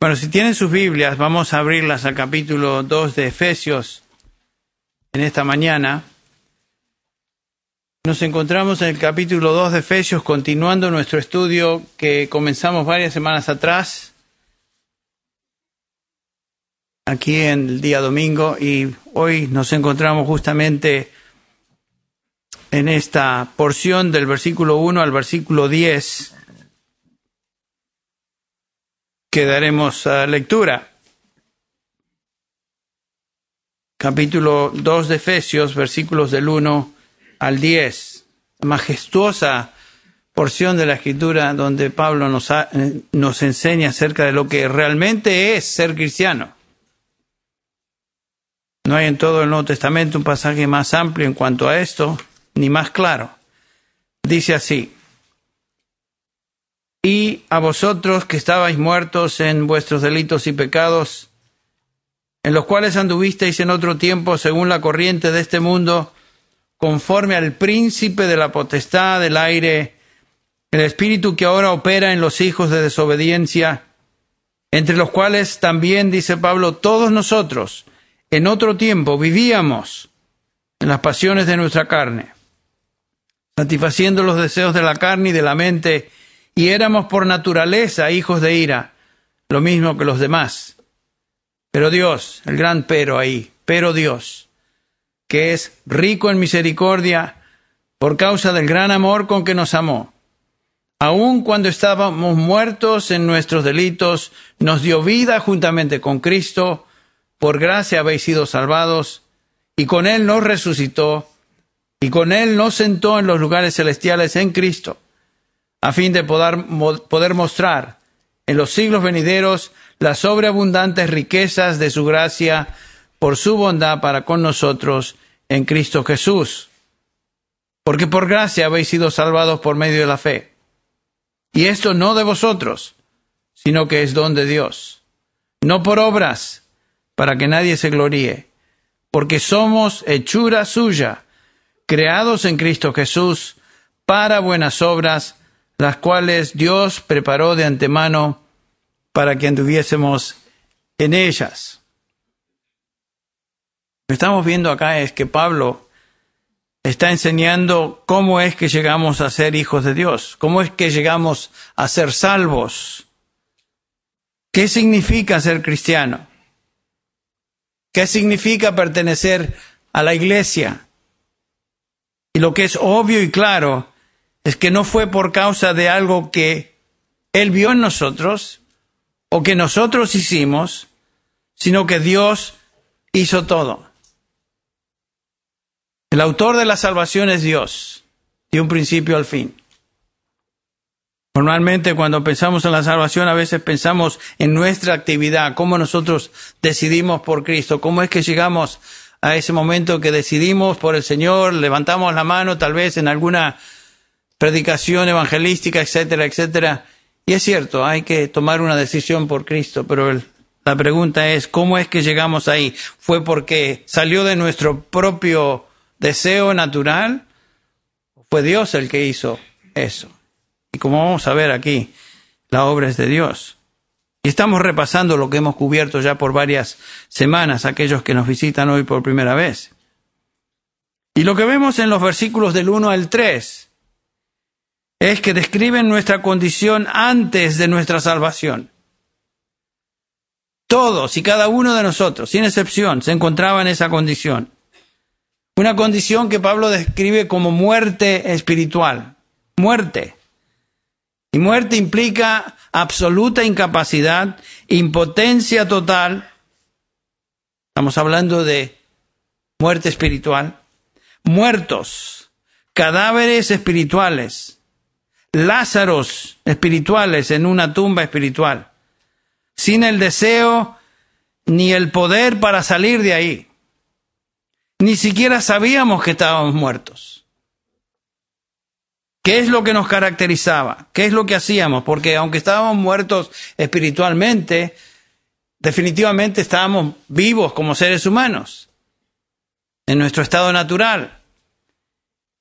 Bueno, si tienen sus Biblias, vamos a abrirlas al capítulo 2 de Efesios en esta mañana. Nos encontramos en el capítulo 2 de Efesios, continuando nuestro estudio que comenzamos varias semanas atrás, aquí en el día domingo, y hoy nos encontramos justamente en esta porción del versículo 1 al versículo 10 que daremos a lectura. Capítulo 2 de Efesios, versículos del 1 al 10. Majestuosa porción de la escritura donde Pablo nos, nos enseña acerca de lo que realmente es ser cristiano. No hay en todo el Nuevo Testamento un pasaje más amplio en cuanto a esto, ni más claro. Dice así, y a vosotros que estabais muertos en vuestros delitos y pecados, en los cuales anduvisteis en otro tiempo según la corriente de este mundo, conforme al príncipe de la potestad del aire, el espíritu que ahora opera en los hijos de desobediencia, entre los cuales también, dice Pablo, todos nosotros en otro tiempo vivíamos en las pasiones de nuestra carne, satisfaciendo los deseos de la carne y de la mente, y éramos por naturaleza hijos de ira, lo mismo que los demás. Pero Dios, el gran pero ahí, pero Dios, que es rico en misericordia por causa del gran amor con que nos amó, aun cuando estábamos muertos en nuestros delitos, nos dio vida juntamente con Cristo, por gracia habéis sido salvados, y con Él nos resucitó, y con Él nos sentó en los lugares celestiales en Cristo a fin de poder, mostrar en los siglos venideros las sobreabundantes riquezas de su gracia por su bondad para con nosotros en Cristo Jesús. Porque por gracia habéis sido salvados por medio de la fe. Y esto no de vosotros, sino que es don de Dios. No por obras, para que nadie se gloríe, porque somos hechura suya, creados en Cristo Jesús, para buenas obras, las cuales Dios preparó de antemano para que anduviésemos en ellas. Lo que estamos viendo acá es que Pablo está enseñando cómo es que llegamos a ser hijos de Dios, cómo es que llegamos a ser salvos. ¿Qué significa ser cristiano? ¿Qué significa pertenecer a la iglesia? Y lo que es obvio y claro es que no fue por causa de algo que Él vio en nosotros o que nosotros hicimos, sino que Dios hizo todo. El autor de la salvación es Dios, de un principio al fin. Normalmente cuando pensamos en la salvación a veces pensamos en nuestra actividad, cómo nosotros decidimos por Cristo, cómo es que llegamos a ese momento que decidimos por el Señor, levantamos la mano tal vez en alguna predicación evangelística, etcétera, etcétera. Y es cierto, hay que tomar una decisión por Cristo, pero la pregunta es, ¿cómo es que llegamos ahí? ¿Fue porque salió de nuestro propio deseo natural? ¿O fue Dios el que hizo eso? Y como vamos a ver aquí, la obra es de Dios. Y estamos repasando lo que hemos cubierto ya por varias semanas, aquellos que nos visitan hoy por primera vez. Y lo que vemos en los versículos del 1 al 3 es que describen nuestra condición antes de nuestra salvación. Todos y cada uno de nosotros, sin excepción, se encontraba en esa condición. Una condición que Pablo describe como muerte espiritual. Muerte. Y muerte implica absoluta incapacidad, impotencia total. Estamos hablando de muerte espiritual. Muertos, cadáveres espirituales Lázaros espirituales en una tumba espiritual, sin el deseo ni el poder para salir de ahí. Ni siquiera sabíamos que estábamos muertos. ¿Qué es lo que nos caracterizaba? ¿Qué es lo que hacíamos? Porque aunque estábamos muertos espiritualmente, definitivamente estábamos vivos como seres humanos, en nuestro estado natural.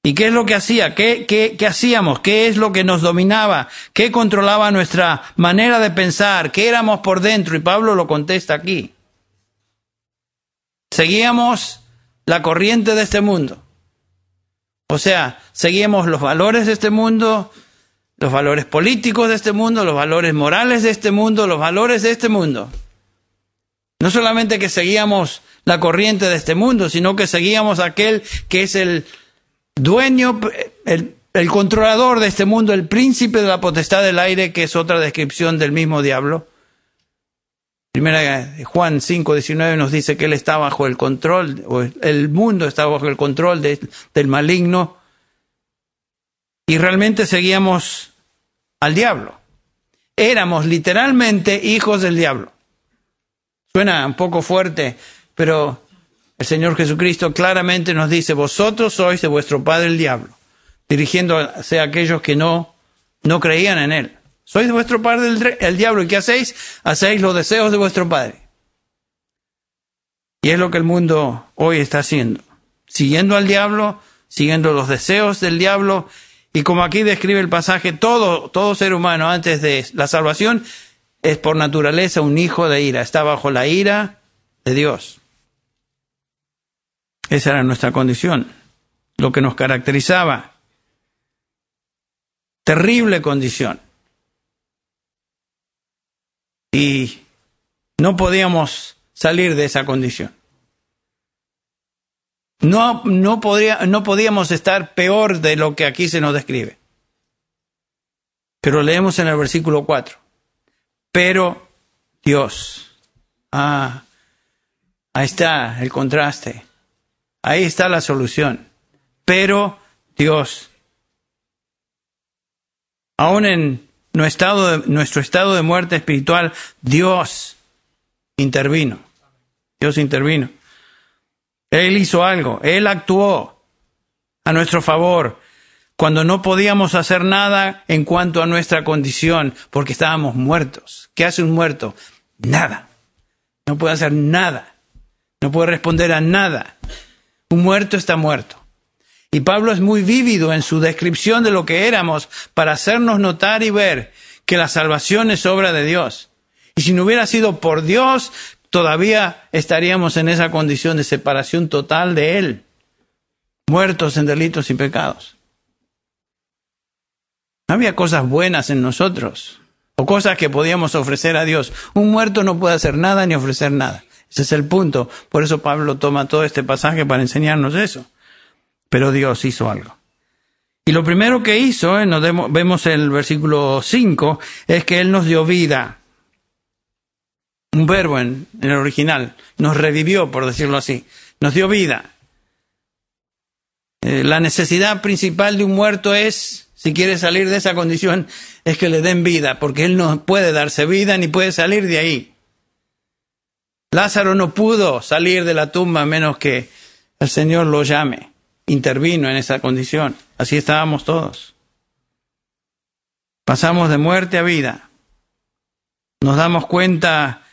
¿Y qué es lo que hacía? ¿Qué, qué, qué hacíamos? ¿Qué es lo que nos dominaba? ¿Qué controlaba nuestra manera de pensar? ¿Qué éramos por dentro? Y Pablo lo contesta aquí. Seguíamos la corriente de este mundo. O sea, seguíamos los valores de este mundo, los valores políticos de este mundo, los valores morales de este mundo, los valores de este mundo. No solamente que seguíamos la corriente de este mundo, sino que seguíamos aquel que es el dueño, el, controlador de este mundo, el príncipe de la potestad del aire, que es otra descripción del mismo diablo. Primera Juan 5, 19 nos dice que él está bajo el control, o el mundo está bajo el control del maligno. Y realmente seguíamos al diablo. Éramos literalmente hijos del diablo. Suena un poco fuerte, pero el Señor Jesucristo claramente nos dice, vosotros sois de vuestro padre el diablo, dirigiéndose a aquellos que no, no creían en él. Sois de vuestro padre el, diablo, ¿y qué hacéis? Hacéis los deseos de vuestro padre. Y es lo que el mundo hoy está haciendo, siguiendo al diablo, siguiendo los deseos del diablo, y como aquí describe el pasaje, todo, todo ser humano antes de la salvación es por naturaleza un hijo de ira, está bajo la ira de Dios. Esa era nuestra condición, lo que nos caracterizaba. Terrible condición. Y no podíamos salir de esa condición. No, no, podría, no podíamos estar peor de lo que aquí se nos describe. Pero leemos en el versículo 4. Pero Dios. Ah, ahí está el contraste. Ahí está la solución. Pero Dios, aún en nuestro estado de, nuestro estado de muerte espiritual, Dios intervino. Dios intervino. Él hizo algo, Él actuó a nuestro favor cuando no podíamos hacer nada en cuanto a nuestra condición, porque estábamos muertos. ¿Qué hace un muerto? Nada. No puede hacer nada. No puede responder a nada. Un muerto está muerto. Y Pablo es muy vívido en su descripción de lo que éramos para hacernos notar y ver que la salvación es obra de Dios. Y si no hubiera sido por Dios, todavía estaríamos en esa condición de separación total de Él, muertos en delitos y pecados. No había cosas buenas en nosotros o cosas que podíamos ofrecer a Dios. Un muerto no puede hacer nada ni ofrecer nada. Ese es el punto. Por eso Pablo toma todo este pasaje para enseñarnos eso. Pero Dios hizo algo. Y lo primero que hizo, eh, nos vemos en el versículo 5, es que Él nos dio vida. Un verbo en, el original. Nos revivió, por decirlo así. Nos dio vida. Eh, la necesidad principal de un muerto es, si quiere salir de esa condición, es que le den vida, porque Él no puede darse vida ni puede salir de ahí. Lázaro no pudo salir de la tumba a menos que el Señor lo llame. Intervino en esa condición. Así estábamos todos. Pasamos de muerte a vida. Nos damos cuenta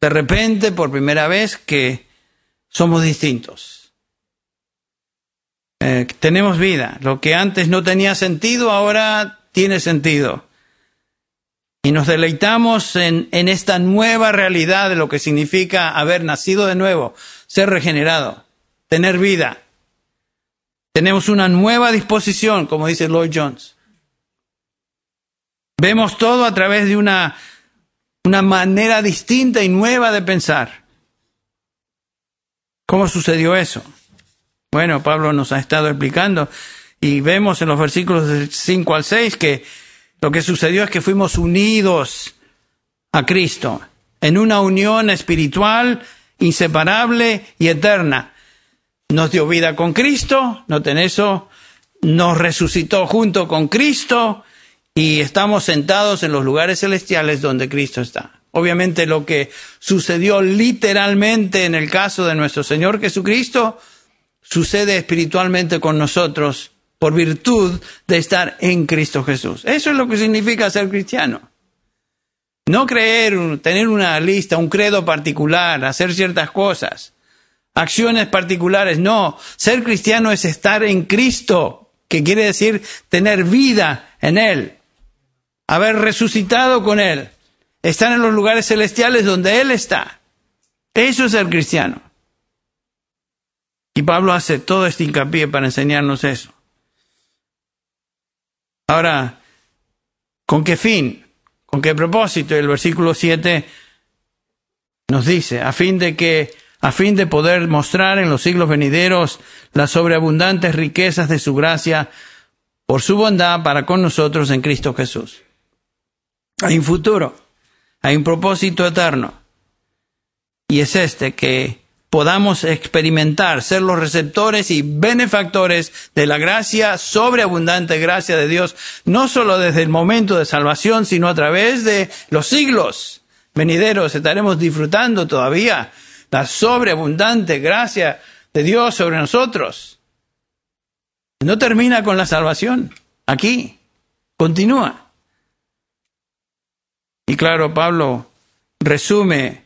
de repente, por primera vez, que somos distintos. Eh, tenemos vida. Lo que antes no tenía sentido, ahora tiene sentido. Y nos deleitamos en, esta nueva realidad de lo que significa haber nacido de nuevo, ser regenerado, tener vida. Tenemos una nueva disposición, como dice Lloyd Jones. Vemos todo a través de una, una manera distinta y nueva de pensar. ¿Cómo sucedió eso? Bueno, Pablo nos ha estado explicando y vemos en los versículos del 5 al 6 que lo que sucedió es que fuimos unidos a Cristo en una unión espiritual inseparable y eterna. Nos dio vida con Cristo, noten eso, nos resucitó junto con Cristo y estamos sentados en los lugares celestiales donde Cristo está. Obviamente lo que sucedió literalmente en el caso de nuestro Señor Jesucristo sucede espiritualmente con nosotros por virtud de estar en Cristo Jesús. Eso es lo que significa ser cristiano. No creer, tener una lista, un credo particular, hacer ciertas cosas. acciones particulares. No, ser cristiano es estar en Cristo, que quiere decir tener vida en Él, haber resucitado con Él, estar en los lugares celestiales donde Él está. Eso es ser cristiano. Y Pablo hace todo este hincapié para enseñarnos eso. Ahora, ¿con qué fin? ¿Con qué propósito? El versículo 7 nos dice, a fin de que, a fin de poder mostrar en los siglos venideros las sobreabundantes riquezas de su gracia por su bondad para con nosotros en Cristo Jesús. Hay un futuro, hay un propósito eterno. Y es este que podamos experimentar, ser los receptores y benefactores de la gracia, sobreabundante gracia de Dios, no solo desde el momento de salvación, sino a través de los siglos venideros. Estaremos disfrutando todavía la sobreabundante gracia de Dios sobre nosotros. No termina con la salvación, aquí, continúa. Y claro, Pablo resume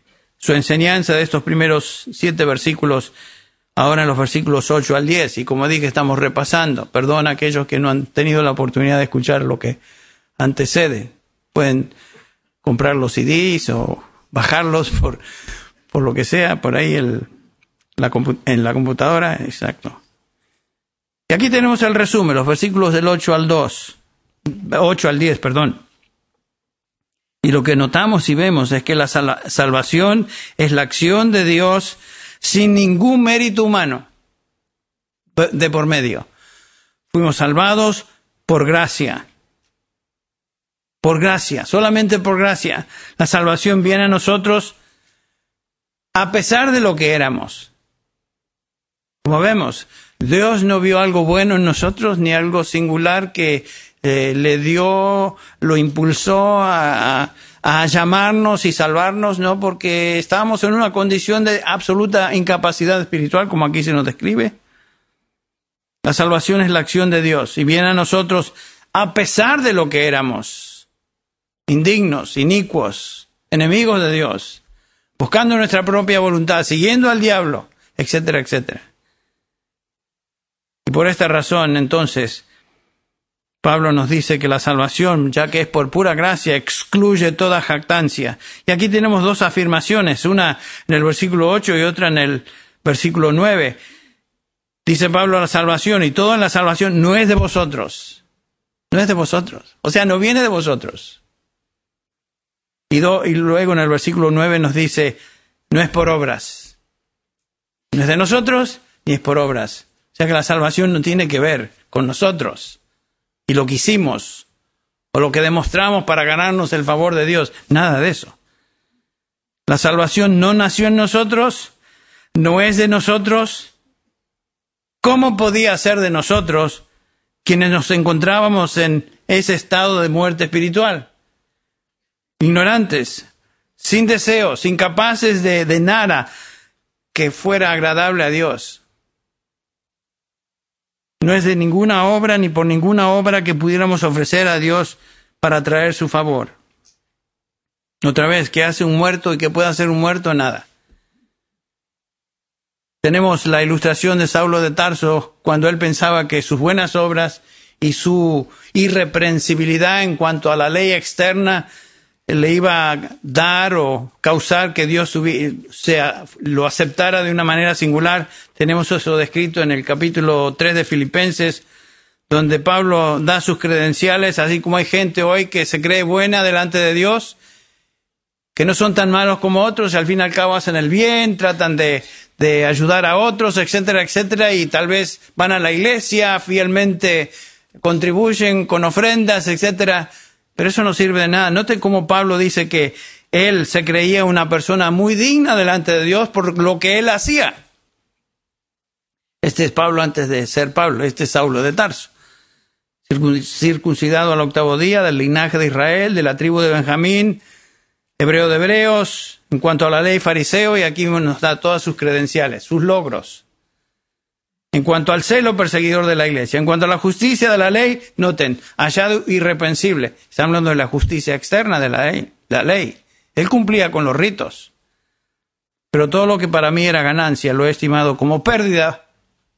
su enseñanza de estos primeros siete versículos, ahora en los versículos 8 al 10. Y como dije, estamos repasando. Perdón a aquellos que no han tenido la oportunidad de escuchar lo que antecede. Pueden comprar los CDs o bajarlos por, por lo que sea, por ahí el, la, en la computadora. Exacto. Y aquí tenemos el resumen, los versículos del 8 al 2. 8 al 10, perdón. Y lo que notamos y vemos es que la salvación es la acción de Dios sin ningún mérito humano de por medio. Fuimos salvados por gracia. Por gracia, solamente por gracia. La salvación viene a nosotros a pesar de lo que éramos. Como vemos, Dios no vio algo bueno en nosotros ni algo singular que eh, le dio, lo impulsó a, a, llamarnos y salvarnos, ¿no? Porque estábamos en una condición de absoluta incapacidad espiritual, como aquí se nos describe. La salvación es la acción de Dios y viene a nosotros a pesar de lo que éramos, indignos, inicuos, enemigos de Dios, buscando nuestra propia voluntad, siguiendo al diablo, etcétera, etcétera. Y por esta razón, entonces, Pablo nos dice que la salvación, ya que es por pura gracia, excluye toda jactancia. Y aquí tenemos dos afirmaciones, una en el versículo 8 y otra en el versículo 9. Dice Pablo la salvación y todo en la salvación no es de vosotros. No es de vosotros. O sea, no viene de vosotros. Y, y luego en el versículo 9 nos dice, no es por obras. No es de nosotros ni es por obras. O sea que la salvación no tiene que ver con nosotros y lo que hicimos o lo que demostramos para ganarnos el favor de Dios. Nada de eso. La salvación no nació en nosotros, no es de nosotros. ¿Cómo podía ser de nosotros quienes nos encontrábamos en ese estado de muerte espiritual? Ignorantes, sin deseos, incapaces de, de nada que fuera agradable a Dios. No es de ninguna obra ni por ninguna obra que pudiéramos ofrecer a Dios para traer su favor. Otra vez, que hace un muerto y que pueda hacer un muerto? Nada. Tenemos la ilustración de Saulo de Tarso cuando él pensaba que sus buenas obras y su irreprensibilidad en cuanto a la ley externa le iba a dar o causar que Dios sea, lo aceptara de una manera singular. Tenemos eso descrito en el capítulo 3 de Filipenses, donde Pablo da sus credenciales, así como hay gente hoy que se cree buena delante de Dios, que no son tan malos como otros, y al fin y al cabo hacen el bien, tratan de, de ayudar a otros, etcétera, etcétera, y tal vez van a la iglesia, fielmente contribuyen con ofrendas, etcétera pero eso no sirve de nada. Noten cómo Pablo dice que él se creía una persona muy digna delante de Dios por lo que él hacía. Este es Pablo antes de ser Pablo, este es Saulo de Tarso. Circuncidado al octavo día del linaje de Israel, de la tribu de Benjamín, hebreo de hebreos, en cuanto a la ley fariseo, y aquí nos da todas sus credenciales, sus logros. En cuanto al celo perseguidor de la iglesia, en cuanto a la justicia de la ley, noten, hallado irreprensible. Está hablando de la justicia externa de la ley. La ley. Él cumplía con los ritos. pero todo lo que para mí era ganancia lo he estimado como pérdida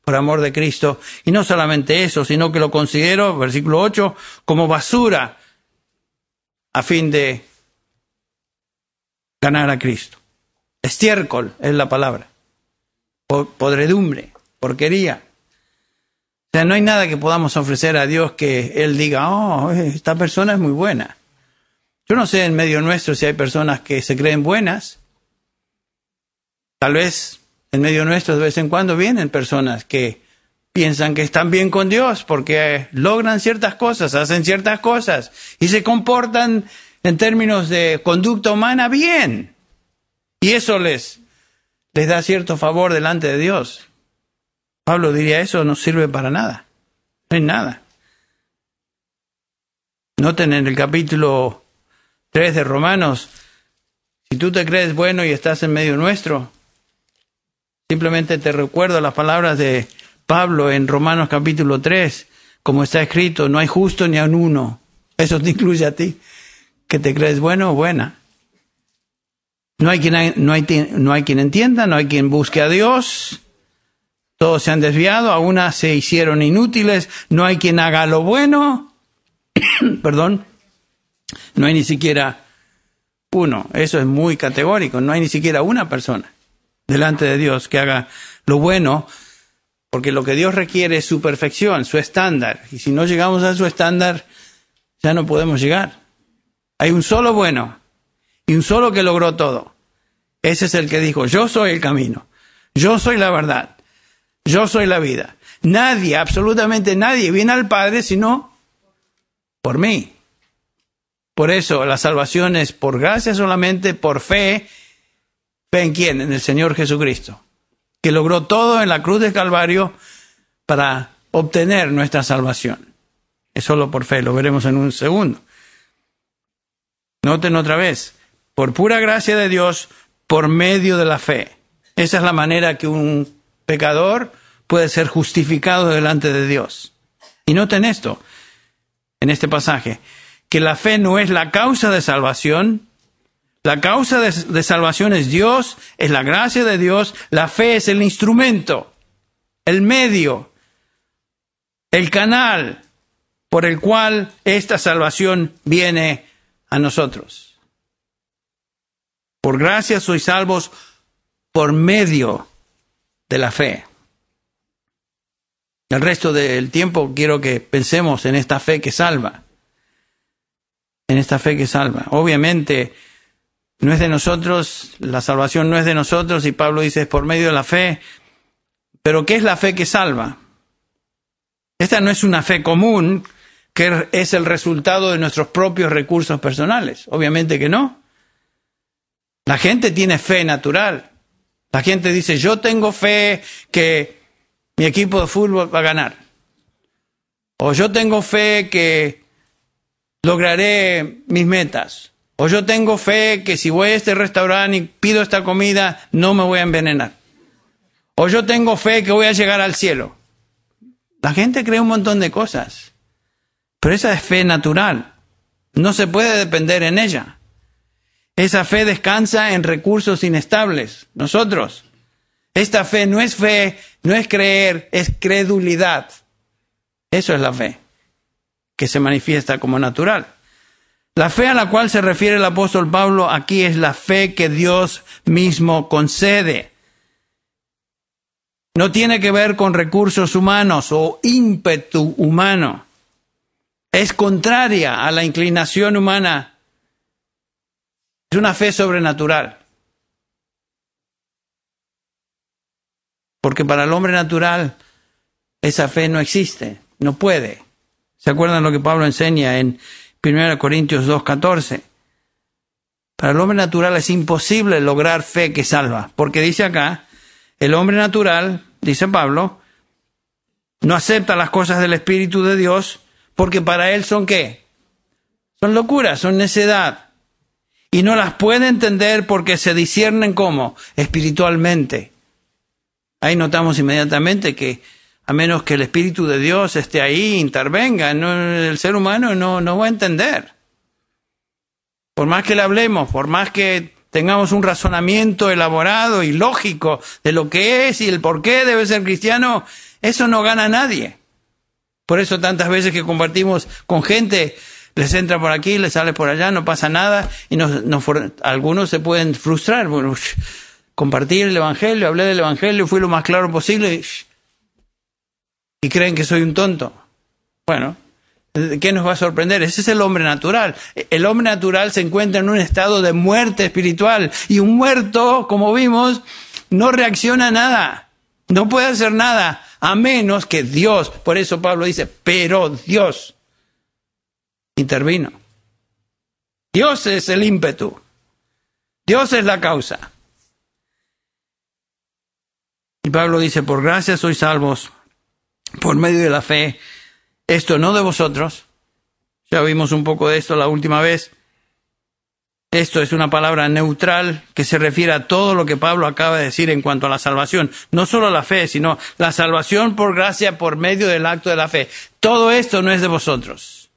por amor de Cristo. Y no solamente eso, sino que lo considero, versículo 8, como basura a fin de ganar a Cristo. Estiércol es la palabra. Podredumbre, porquería. O sea, no hay nada que podamos ofrecer a Dios que Él diga, oh, esta persona es muy buena. Yo no sé en medio nuestro si hay personas que se creen buenas. Tal vez en medio nuestro de vez en cuando vienen personas que piensan que están bien con Dios porque logran ciertas cosas, hacen ciertas cosas y se comportan en términos de conducta humana bien. Y eso les, les da cierto favor delante de Dios. Pablo diría, eso no sirve para nada. No hay nada. Noten en el capítulo 3 de Romanos, si tú te crees bueno y estás en medio nuestro, Simplemente te recuerdo las palabras de Pablo en Romanos capítulo 3, como está escrito, no hay justo ni a uno. Eso te incluye a ti, que te crees bueno o buena. No hay, quien, no, hay, no hay quien entienda, no hay quien busque a Dios. Todos se han desviado, a una se hicieron inútiles, no hay quien haga lo bueno. Perdón. No hay ni siquiera uno. Eso es muy categórico. No hay ni siquiera una persona delante de Dios, que haga lo bueno, porque lo que Dios requiere es su perfección, su estándar. Y si no llegamos a su estándar, ya no podemos llegar. Hay un solo bueno y un solo que logró todo. Ese es el que dijo, yo soy el camino, yo soy la verdad, yo soy la vida. Nadie, absolutamente nadie viene al Padre sino por mí. Por eso la salvación es por gracia solamente, por fe ¿Fe en quién? En el Señor Jesucristo, que logró todo en la cruz del Calvario para obtener nuestra salvación. Es solo por fe, lo veremos en un segundo. Noten otra vez, por pura gracia de Dios, por medio de la fe. Esa es la manera que un pecador puede ser justificado delante de Dios. Y noten esto, en este pasaje, que la fe no es la causa de salvación, la causa de, salvación es Dios, es la gracia de Dios, la fe es el instrumento, el medio, el canal por el cual esta salvación viene a nosotros. Por gracia sois salvos por medio de la fe. El resto del tiempo quiero que pensemos en esta fe que salva. En esta fe que salva. Obviamente, no es de nosotros, la salvación no es de nosotros y Pablo dice es por medio de la fe. Pero ¿qué es la fe que salva? Esta no es una fe común que es el resultado de nuestros propios recursos personales. Obviamente que no. La gente tiene fe natural. La gente dice, yo tengo fe que mi equipo de fútbol va a ganar. O yo tengo fe que lograré mis metas. O yo tengo fe que si voy a este restaurante y pido esta comida, no me voy a envenenar. O yo tengo fe que voy a llegar al cielo. La gente cree un montón de cosas. Pero esa es fe natural. No se puede depender en ella. Esa fe descansa en recursos inestables. Nosotros. Esta fe no es fe, no es creer, es credulidad. Eso es la fe, que se manifiesta como natural. La fe a la cual se refiere el apóstol Pablo aquí es la fe que Dios mismo concede. No tiene que ver con recursos humanos o ímpetu humano. Es contraria a la inclinación humana. Es una fe sobrenatural. Porque para el hombre natural esa fe no existe, no puede. ¿Se acuerdan lo que Pablo enseña en 1 Corintios 2.14. Para el hombre natural es imposible lograr fe que salva, porque dice acá, el hombre natural, dice Pablo, no acepta las cosas del Espíritu de Dios porque para él son qué? Son locuras, son necedad. Y no las puede entender porque se disciernen como espiritualmente. Ahí notamos inmediatamente que a menos que el Espíritu de Dios esté ahí, intervenga, el ser humano no, no va a entender. Por más que le hablemos, por más que tengamos un razonamiento elaborado y lógico de lo que es y el por qué debe ser cristiano, eso no gana a nadie. Por eso tantas veces que compartimos con gente, les entra por aquí, les sale por allá, no pasa nada, y nos, algunos se pueden frustrar. Bueno, compartí el Evangelio, hablé del Evangelio, fui lo más claro posible, y creen que soy un tonto. Bueno, ¿Qué nos va a sorprender? Ese es el hombre natural. El hombre natural se encuentra en un estado de muerte espiritual y un muerto, como vimos, no reacciona a nada. No puede hacer nada a menos que Dios, por eso Pablo dice, pero Dios intervino. Dios es el ímpetu. Dios es la causa. Y Pablo dice, por gracia sois salvos por medio de la fe esto no de vosotros. Ya vimos un poco de esto la última vez. Esto es una palabra neutral que se refiere a todo lo que Pablo acaba de decir en cuanto a la salvación. No solo la fe, sino la salvación por gracia por medio del acto de la fe. Todo esto no es de vosotros.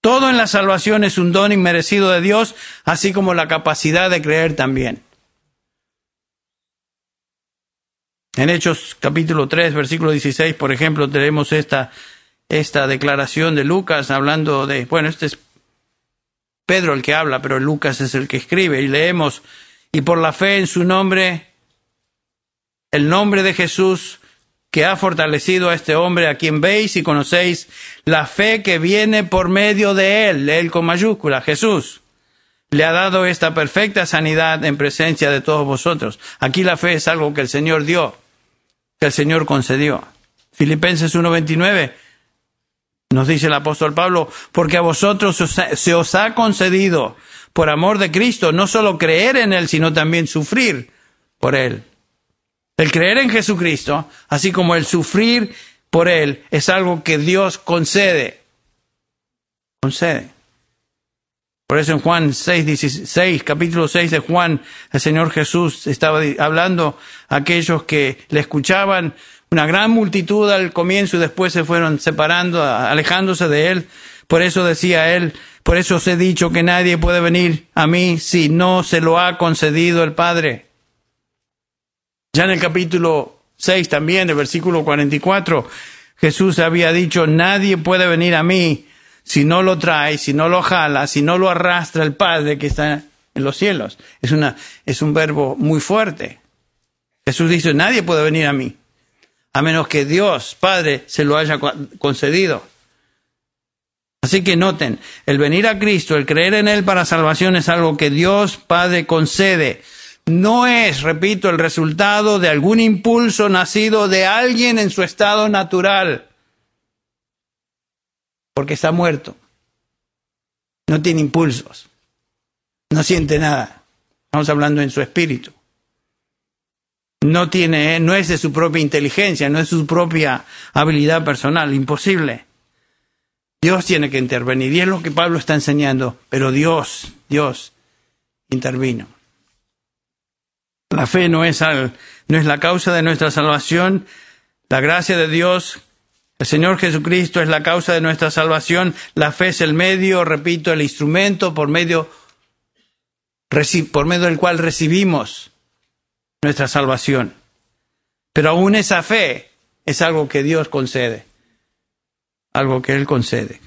Todo en la salvación es un don inmerecido de Dios, así como la capacidad de creer también. En Hechos capítulo 3, versículo 16, por ejemplo, tenemos esta, esta declaración de Lucas hablando de, bueno, este es Pedro el que habla, pero Lucas es el que escribe, y leemos, y por la fe en su nombre, el nombre de Jesús, que ha fortalecido a este hombre a quien veis y conocéis, la fe que viene por medio de él, él con mayúscula, Jesús, le ha dado esta perfecta sanidad en presencia de todos vosotros. Aquí la fe es algo que el Señor dio que el Señor concedió. Filipenses 1.29 nos dice el apóstol Pablo, porque a vosotros se os ha concedido, por amor de Cristo, no solo creer en Él, sino también sufrir por Él. El creer en Jesucristo, así como el sufrir por Él, es algo que Dios concede. Concede. Por eso en Juan 6, 16, capítulo 6 de Juan, el Señor Jesús estaba hablando a aquellos que le escuchaban, una gran multitud al comienzo y después se fueron separando, alejándose de Él. Por eso decía Él, por eso os he dicho que nadie puede venir a mí si no se lo ha concedido el Padre. Ya en el capítulo 6 también, del versículo 44, Jesús había dicho, nadie puede venir a mí si no lo trae, si no lo jala, si no lo arrastra el Padre que está en los cielos. Es, una, es un verbo muy fuerte. Jesús dice, nadie puede venir a mí, a menos que Dios, Padre, se lo haya concedido. Así que noten, el venir a Cristo, el creer en Él para salvación es algo que Dios Padre concede. No es, repito, el resultado de algún impulso nacido de alguien en su estado natural porque está muerto. No tiene impulsos. No siente nada. Estamos hablando en su espíritu. No tiene, no es de su propia inteligencia, no es su propia habilidad personal, imposible. Dios tiene que intervenir y es lo que Pablo está enseñando, pero Dios, Dios intervino. La fe no es, no es la causa de nuestra salvación, la gracia de Dios el Señor Jesucristo es la causa de nuestra salvación, la fe es el medio, repito, el instrumento por medio, por medio del cual recibimos nuestra salvación. Pero aún esa fe es algo que Dios concede, algo que Él concede.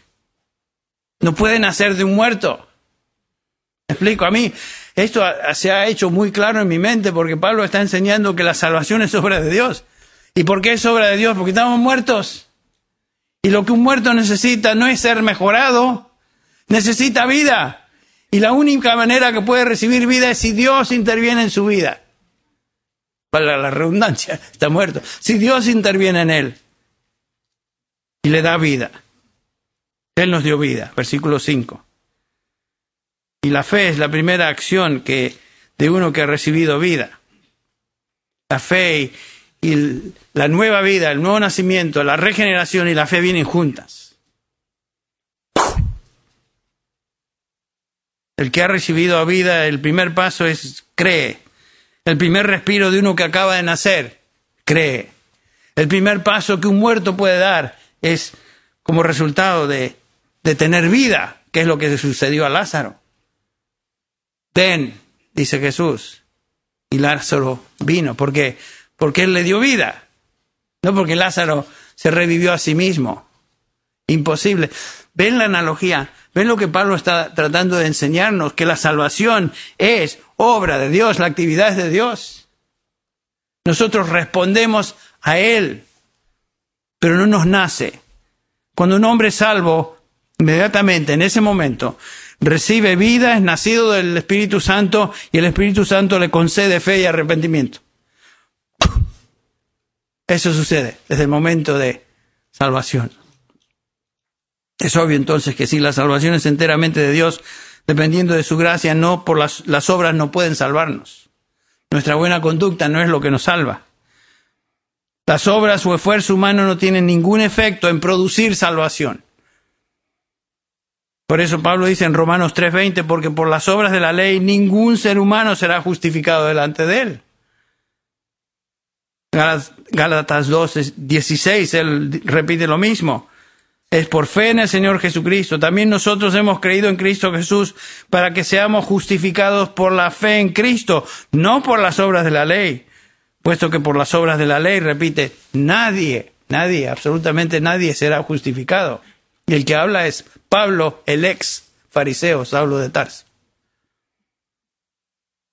No puede nacer de un muerto. ¿Me explico? A mí esto se ha hecho muy claro en mi mente porque Pablo está enseñando que la salvación es obra de Dios. ¿Y por qué es obra de Dios? Porque estamos muertos. Y lo que un muerto necesita no es ser mejorado, necesita vida. Y la única manera que puede recibir vida es si Dios interviene en su vida. Para la redundancia, está muerto. Si Dios interviene en él y le da vida. Él nos dio vida, versículo 5. Y la fe es la primera acción que, de uno que ha recibido vida. La fe y la nueva vida, el nuevo nacimiento, la regeneración y la fe vienen juntas. El que ha recibido vida, el primer paso es cree. El primer respiro de uno que acaba de nacer, cree. El primer paso que un muerto puede dar es como resultado de, de tener vida, que es lo que sucedió a Lázaro. Ven, dice Jesús. Y Lázaro vino. ¿Por qué? Porque él le dio vida. No porque Lázaro se revivió a sí mismo. Imposible. ¿Ven la analogía? ¿Ven lo que Pablo está tratando de enseñarnos? Que la salvación es obra de Dios, la actividad es de Dios. Nosotros respondemos a Él, pero no nos nace. Cuando un hombre es salvo, inmediatamente, en ese momento, recibe vida, es nacido del Espíritu Santo y el Espíritu Santo le concede fe y arrepentimiento. Eso sucede desde el momento de salvación. Es obvio entonces que si la salvación es enteramente de Dios, dependiendo de su gracia, no por las, obras no pueden salvarnos. Nuestra buena conducta no es lo que nos salva. Las obras o esfuerzo humano no tienen ningún efecto en producir salvación. Por eso Pablo dice en Romanos 3:20, porque por las obras de la ley ningún ser humano será justificado delante de él. Gálatas 2:16, él repite lo mismo. Es por fe en el Señor Jesucristo. También nosotros hemos creído en Cristo Jesús para que seamos justificados por la fe en Cristo, no por las obras de la ley. Puesto que por las obras de la ley, repite, nadie, nadie, absolutamente nadie será justificado. Y el que habla es Pablo, el ex fariseo, Saulo de Tarso.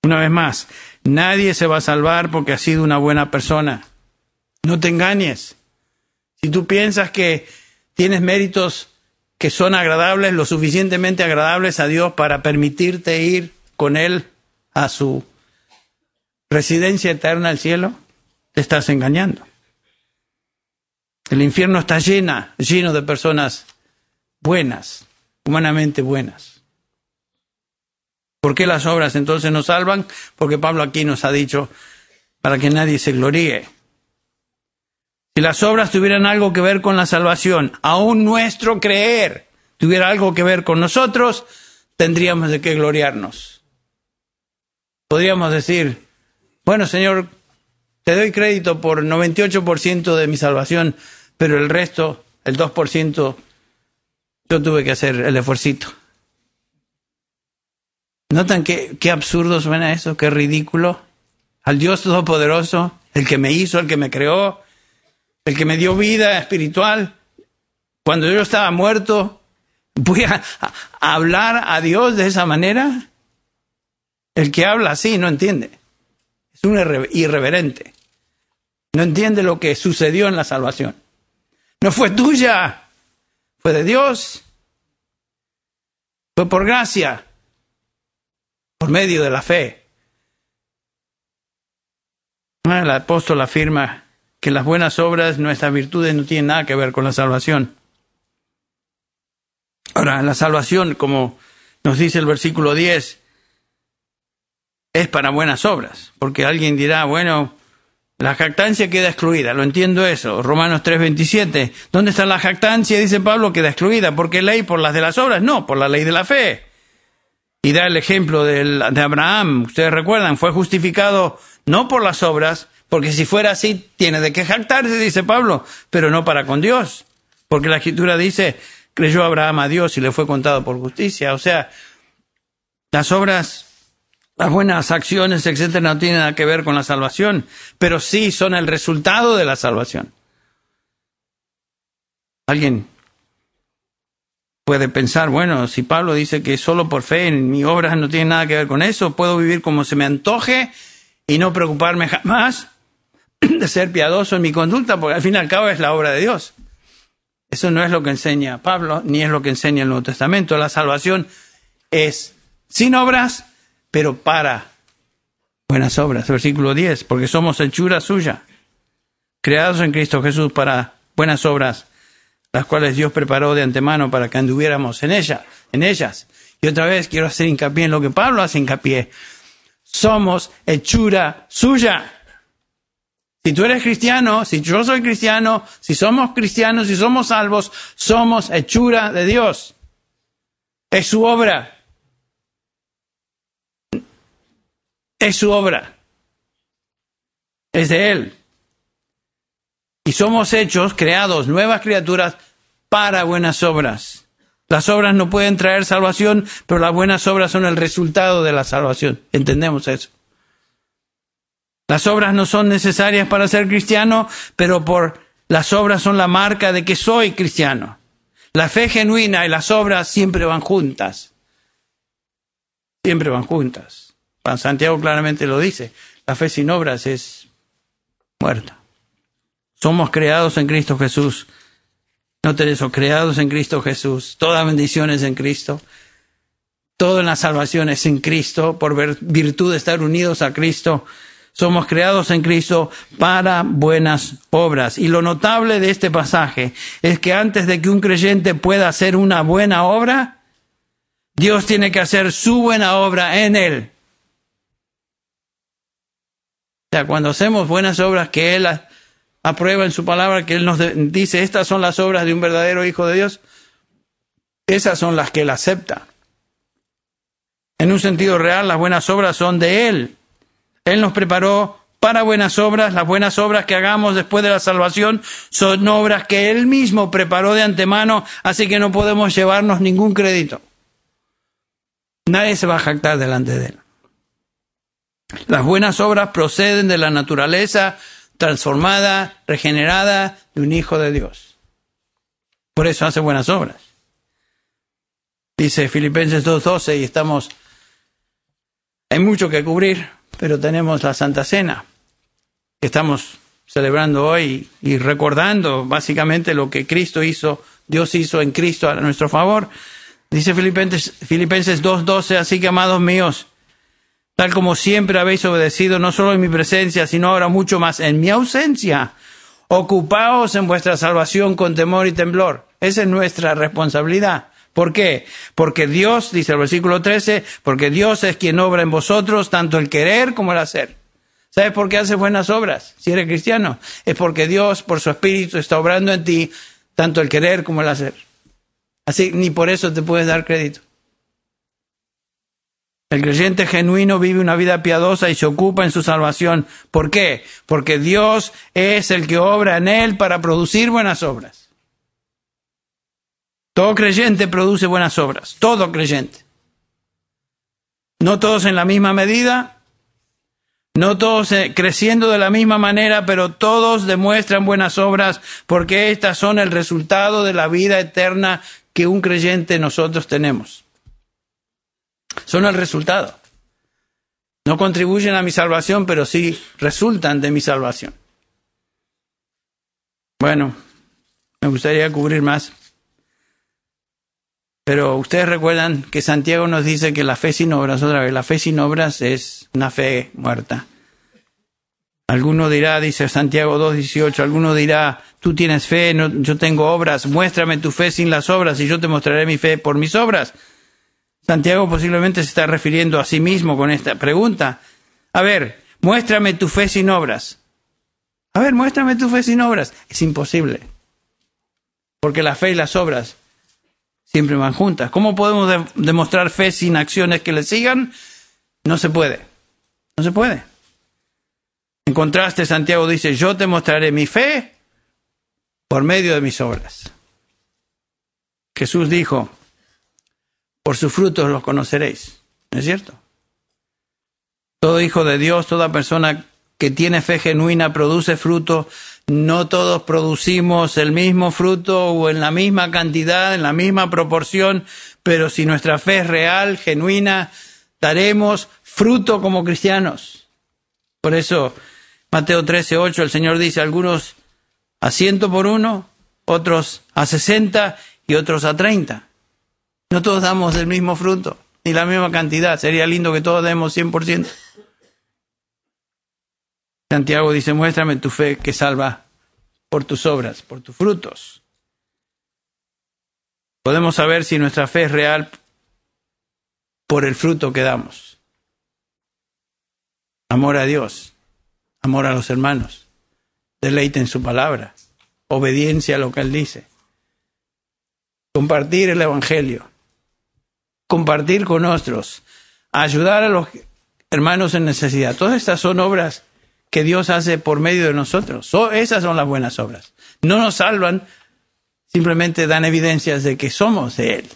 Una vez más, nadie se va a salvar porque ha sido una buena persona. No te engañes. Si tú piensas que tienes méritos que son agradables, lo suficientemente agradables a Dios para permitirte ir con Él a su residencia eterna al cielo, te estás engañando. El infierno está llena, lleno de personas buenas, humanamente buenas. ¿Por qué las obras entonces nos salvan? Porque Pablo aquí nos ha dicho para que nadie se gloríe. Si las obras tuvieran algo que ver con la salvación, aún nuestro creer tuviera algo que ver con nosotros, tendríamos de qué gloriarnos. Podríamos decir, bueno Señor, te doy crédito por 98% de mi salvación, pero el resto, el 2%, yo tuve que hacer el esfuercito. ¿Notan qué, qué absurdo suena eso? Qué ridículo. Al Dios Todopoderoso, el que me hizo, el que me creó, el que me dio vida espiritual, cuando yo estaba muerto, voy a, hablar a Dios de esa manera. El que habla así no entiende. Es un irreverente. No entiende lo que sucedió en la salvación. No fue tuya, fue de Dios. Fue por gracia, por medio de la fe. El apóstol afirma que las buenas obras, nuestras virtudes no tienen nada que ver con la salvación. Ahora, la salvación, como nos dice el versículo 10, es para buenas obras, porque alguien dirá, bueno, la jactancia queda excluida, lo entiendo eso, Romanos 3:27, ¿dónde está la jactancia? Dice Pablo, queda excluida, porque ley por las de las obras, no, por la ley de la fe. Y da el ejemplo de Abraham, ustedes recuerdan, fue justificado no por las obras, porque si fuera así, tiene de qué jactarse, dice Pablo, pero no para con Dios. Porque la escritura dice, creyó Abraham a Dios y le fue contado por justicia. O sea, las obras, las buenas acciones, etcétera, no tienen nada que ver con la salvación, pero sí son el resultado de la salvación. Alguien puede pensar, bueno, si Pablo dice que solo por fe en mi obra no tiene nada que ver con eso, puedo vivir como se me antoje y no preocuparme jamás de ser piadoso en mi conducta, porque al fin y al cabo es la obra de Dios. Eso no es lo que enseña Pablo, ni es lo que enseña el Nuevo Testamento. La salvación es sin obras, pero para buenas obras. Versículo 10, porque somos hechura suya, creados en Cristo Jesús para buenas obras, las cuales Dios preparó de antemano para que anduviéramos en ellas, en ellas. Y otra vez quiero hacer hincapié en lo que Pablo hace hincapié. Somos hechura suya. Si tú eres cristiano, si yo soy cristiano, si somos cristianos, si somos salvos, somos hechura de Dios. Es su obra. Es su obra. Es de Él. Y somos hechos, creados, nuevas criaturas para buenas obras, Las obras no pueden traer salvación, pero las buenas obras son el resultado de la salvación. ¿Entendemos eso? Las obras no son necesarias para ser cristiano, pero por las obras son la marca de que soy cristiano. La fe genuina y las obras siempre van juntas. Siempre van juntas. Santiago claramente lo dice. La fe sin obras es muerta. Somos creados en Cristo Jesús. No tenemos creados en Cristo Jesús. Todas bendiciones en Cristo. Todo en la salvación es en Cristo, por virtud de estar unidos a Cristo. Somos creados en Cristo para buenas obras. Y lo notable de este pasaje es que antes de que un creyente pueda hacer una buena obra, Dios tiene que hacer su buena obra en él. O sea, cuando hacemos buenas obras que Él aprueba en su palabra, que Él nos dice, estas son las obras de un verdadero Hijo de Dios, esas son las que Él acepta. En un sentido real, las buenas obras son de Él. Él nos preparó para buenas obras. Las buenas obras que hagamos después de la salvación son obras que Él mismo preparó de antemano, así que no podemos llevarnos ningún crédito. Nadie se va a jactar delante de Él. Las buenas obras proceden de la naturaleza transformada, regenerada de un Hijo de Dios. Por eso hace buenas obras. Dice Filipenses 2.12 y estamos... Hay mucho que cubrir, pero tenemos la Santa Cena, que estamos celebrando hoy y recordando básicamente lo que Cristo hizo, Dios hizo en Cristo a nuestro favor. Dice Filipenses, Filipenses 2.12, así que amados míos, tal como siempre habéis obedecido, no solo en mi presencia, sino ahora mucho más en mi ausencia, ocupaos en vuestra salvación con temor y temblor. Esa es nuestra responsabilidad. ¿Por qué? Porque Dios, dice el versículo 13, porque Dios es quien obra en vosotros tanto el querer como el hacer. ¿Sabes por qué haces buenas obras si eres cristiano? Es porque Dios, por su Espíritu, está obrando en ti tanto el querer como el hacer. Así, ni por eso te puedes dar crédito. El creyente genuino vive una vida piadosa y se ocupa en su salvación. ¿Por qué? Porque Dios es el que obra en él para producir buenas obras. Todo creyente produce buenas obras, todo creyente. No todos en la misma medida, no todos eh, creciendo de la misma manera, pero todos demuestran buenas obras porque estas son el resultado de la vida eterna que un creyente nosotros tenemos. Son el resultado. No contribuyen a mi salvación, pero sí resultan de mi salvación. Bueno, me gustaría cubrir más. Pero ustedes recuerdan que Santiago nos dice que la fe sin obras, otra vez, la fe sin obras es una fe muerta. Alguno dirá, dice Santiago 2.18, alguno dirá, tú tienes fe, yo tengo obras, muéstrame tu fe sin las obras y yo te mostraré mi fe por mis obras. Santiago posiblemente se está refiriendo a sí mismo con esta pregunta. A ver, muéstrame tu fe sin obras. A ver, muéstrame tu fe sin obras. Es imposible. Porque la fe y las obras siempre van juntas. ¿Cómo podemos demostrar fe sin acciones que le sigan? No se puede. No se puede. En contraste, Santiago dice, yo te mostraré mi fe por medio de mis obras. Jesús dijo, por sus frutos los conoceréis. ¿No es cierto? Todo hijo de Dios, toda persona que tiene fe genuina produce fruto no todos producimos el mismo fruto o en la misma cantidad, en la misma proporción, pero si nuestra fe es real, genuina, daremos fruto como cristianos. Por eso, Mateo 13, 8, el Señor dice, algunos a ciento por uno, otros a sesenta y otros a treinta. No todos damos el mismo fruto, ni la misma cantidad. Sería lindo que todos demos cien por ciento. Santiago dice, muéstrame tu fe que salva por tus obras, por tus frutos. Podemos saber si nuestra fe es real por el fruto que damos. Amor a Dios, amor a los hermanos, deleite en su palabra, obediencia a lo que Él dice, compartir el Evangelio, compartir con otros, ayudar a los hermanos en necesidad. Todas estas son obras que Dios hace por medio de nosotros. esas son las buenas obras. No nos salvan, simplemente dan evidencias de que somos de Él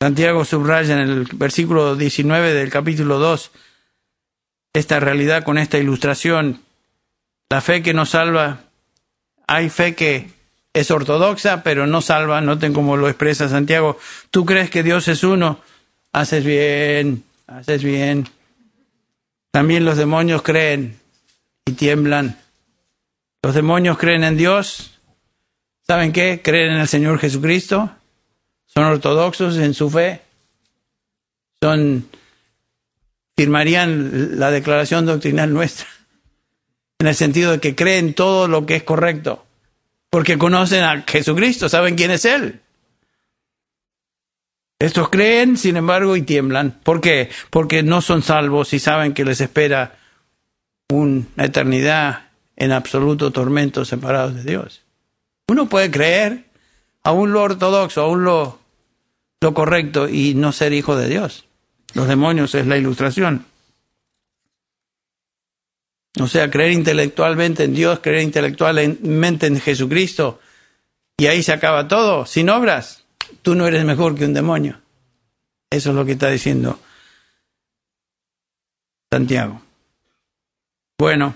Santiago subraya en el versículo 19 del capítulo 2 esta realidad con esta ilustración. La fe que nos salva, hay fe que es ortodoxa, pero no salva, noten cómo lo expresa Santiago. Tú crees que Dios es uno, haces bien, haces bien. También los demonios creen y tiemblan. Los demonios creen en Dios. ¿Saben qué? Creen en el Señor Jesucristo. Son ortodoxos en su fe. Son firmarían la declaración doctrinal nuestra, en el sentido de que creen todo lo que es correcto, porque conocen a Jesucristo, saben quién es Él. Estos creen, sin embargo, y tiemblan. ¿Por qué? Porque no son salvos y saben que les espera una eternidad en absoluto tormento separados de Dios. Uno puede creer aún lo ortodoxo, aún lo, lo correcto y no ser hijo de Dios. Los demonios es la ilustración. O sea, creer intelectualmente en Dios, creer intelectualmente en Jesucristo, y ahí se acaba todo, sin obras. Tú no eres mejor que un demonio. Eso es lo que está diciendo Santiago. Bueno,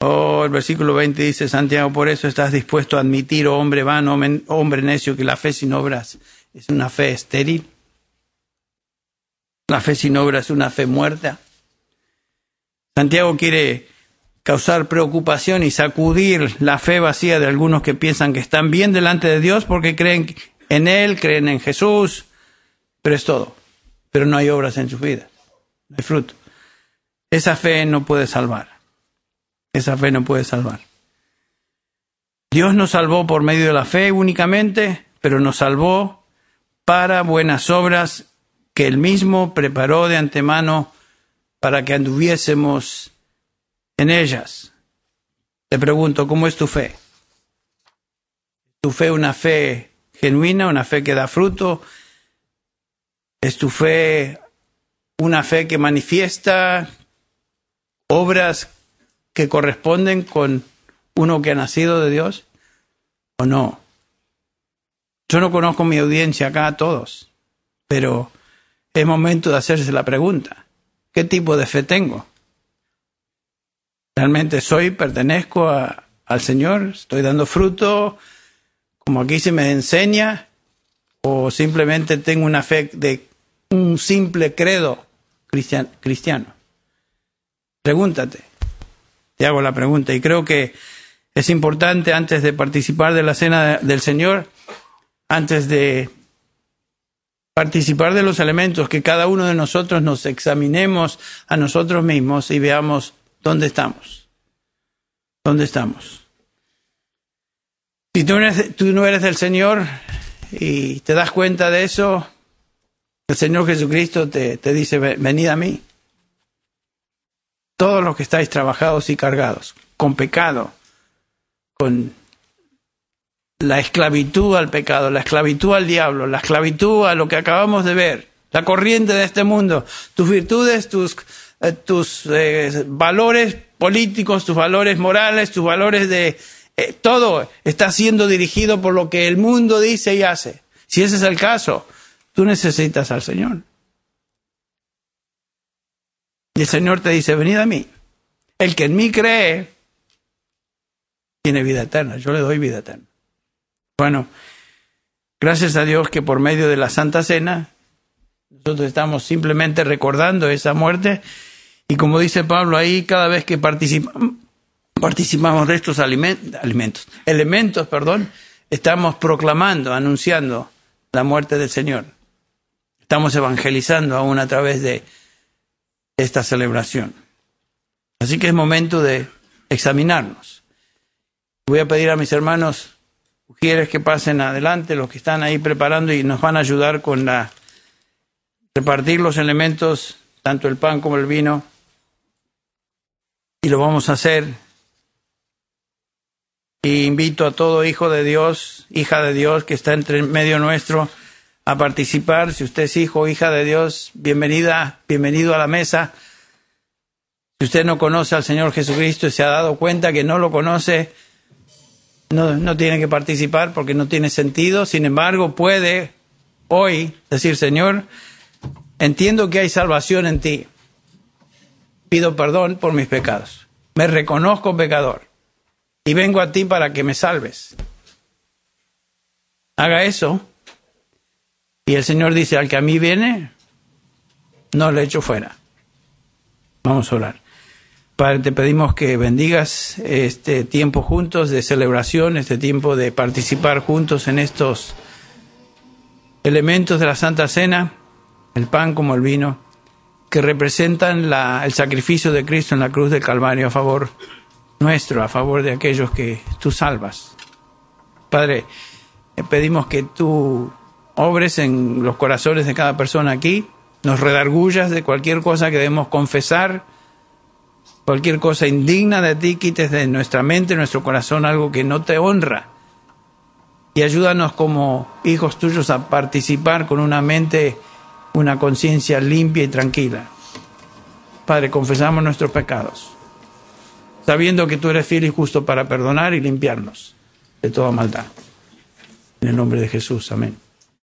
oh, el versículo 20 dice Santiago, por eso estás dispuesto a admitir, oh hombre vano, hombre necio, que la fe sin obras es una fe estéril. La fe sin obra es una fe muerta. Santiago quiere causar preocupación y sacudir la fe vacía de algunos que piensan que están bien delante de Dios porque creen en Él, creen en Jesús, pero es todo. Pero no hay obras en su vida, no hay fruto. Esa fe no puede salvar. Esa fe no puede salvar. Dios nos salvó por medio de la fe únicamente, pero nos salvó para buenas obras que él mismo preparó de antemano para que anduviésemos en ellas. Te pregunto, ¿cómo es tu fe? ¿Tu fe una fe genuina, una fe que da fruto? ¿Es tu fe una fe que manifiesta obras que corresponden con uno que ha nacido de Dios? ¿O no? Yo no conozco mi audiencia acá a todos, pero es momento de hacerse la pregunta, ¿qué tipo de fe tengo? ¿Realmente soy, pertenezco al Señor? ¿Estoy dando fruto como aquí se me enseña? ¿O simplemente tengo una fe de un simple credo cristiano? Pregúntate. Te hago la pregunta y creo que es importante antes de participar de la cena del Señor, antes de participar de los elementos, que cada uno de nosotros nos examinemos a nosotros mismos y veamos dónde estamos. ¿Dónde estamos? Si tú, no eres del Señor y te das cuenta de eso, el Señor Jesucristo te, te dice, venid a mí. Todos los que estáis trabajados y cargados, con pecado, con la esclavitud al pecado, la esclavitud al diablo, la esclavitud a lo que acabamos de ver, la corriente de este mundo, tus virtudes, tus, eh, tus eh, valores políticos, tus valores morales, tus valores de... Eh, todo está siendo dirigido por lo que el mundo dice y hace. Si ese es el caso, tú necesitas al Señor. Y el Señor te dice, venid a mí. El que en mí cree, tiene vida eterna. Yo le doy vida eterna. Bueno, gracias a Dios que por medio de la Santa Cena nosotros estamos simplemente recordando esa muerte y como dice Pablo ahí, cada vez que participamos, participamos de estos alimentos, elementos, perdón, estamos proclamando, anunciando la muerte del Señor. Estamos evangelizando aún a través de esta celebración. Así que es momento de examinarnos. Voy a pedir a mis hermanos quieres que pasen adelante los que están ahí preparando y nos van a ayudar con la repartir los elementos, tanto el pan como el vino. Y lo vamos a hacer. Y invito a todo hijo de Dios, hija de Dios que está entre medio nuestro a participar. Si usted es hijo o hija de Dios, bienvenida, bienvenido a la mesa. Si usted no conoce al Señor Jesucristo y se ha dado cuenta que no lo conoce, no, no tiene que participar porque no tiene sentido, sin embargo puede hoy decir, Señor, entiendo que hay salvación en ti. Pido perdón por mis pecados. Me reconozco pecador y vengo a ti para que me salves. Haga eso. Y el Señor dice, al que a mí viene, no le echo fuera. Vamos a orar. Padre, te pedimos que bendigas este tiempo juntos de celebración, este tiempo de participar juntos en estos elementos de la Santa Cena, el pan como el vino, que representan el sacrificio de Cristo en la cruz del Calvario a favor nuestro, a favor de aquellos que tú salvas. Padre, pedimos que tú obres en los corazones de cada persona aquí, nos redargullas de cualquier cosa que debemos confesar, cualquier cosa indigna de ti, quites de nuestra mente, nuestro corazón algo que no te honra. Y ayúdanos como hijos tuyos a participar con una mente, una conciencia limpia y tranquila. Padre, confesamos nuestros pecados, sabiendo que tú eres fiel y justo para perdonar y limpiarnos de toda maldad. En el nombre de Jesús, amén.